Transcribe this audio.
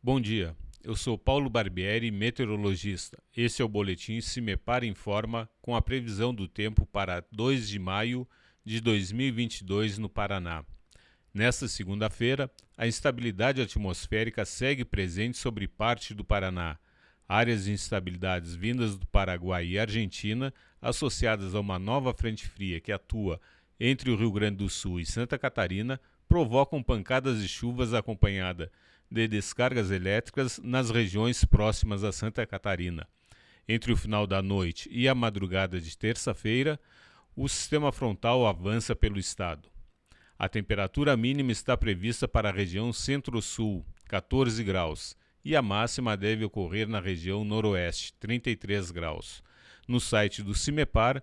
Bom dia, eu sou Paulo Barbieri, meteorologista. Esse é o boletim Cimepar Informa com a previsão do tempo para 2 de maio de 2022 no Paraná. Nesta segunda-feira, a instabilidade atmosférica segue presente sobre parte do Paraná. Áreas de instabilidades vindas do Paraguai e Argentina, associadas a uma nova frente fria que atua entre o Rio Grande do Sul e Santa Catarina, provocam pancadas de chuvas acompanhadas de descargas elétricas nas regiões próximas a Santa Catarina. Entre o final da noite e a madrugada de terça-feira, o sistema frontal avança pelo estado. A temperatura mínima está prevista para a região centro-sul, 14 graus, e a máxima deve ocorrer na região noroeste, 33 graus. No site do CIMEPAR,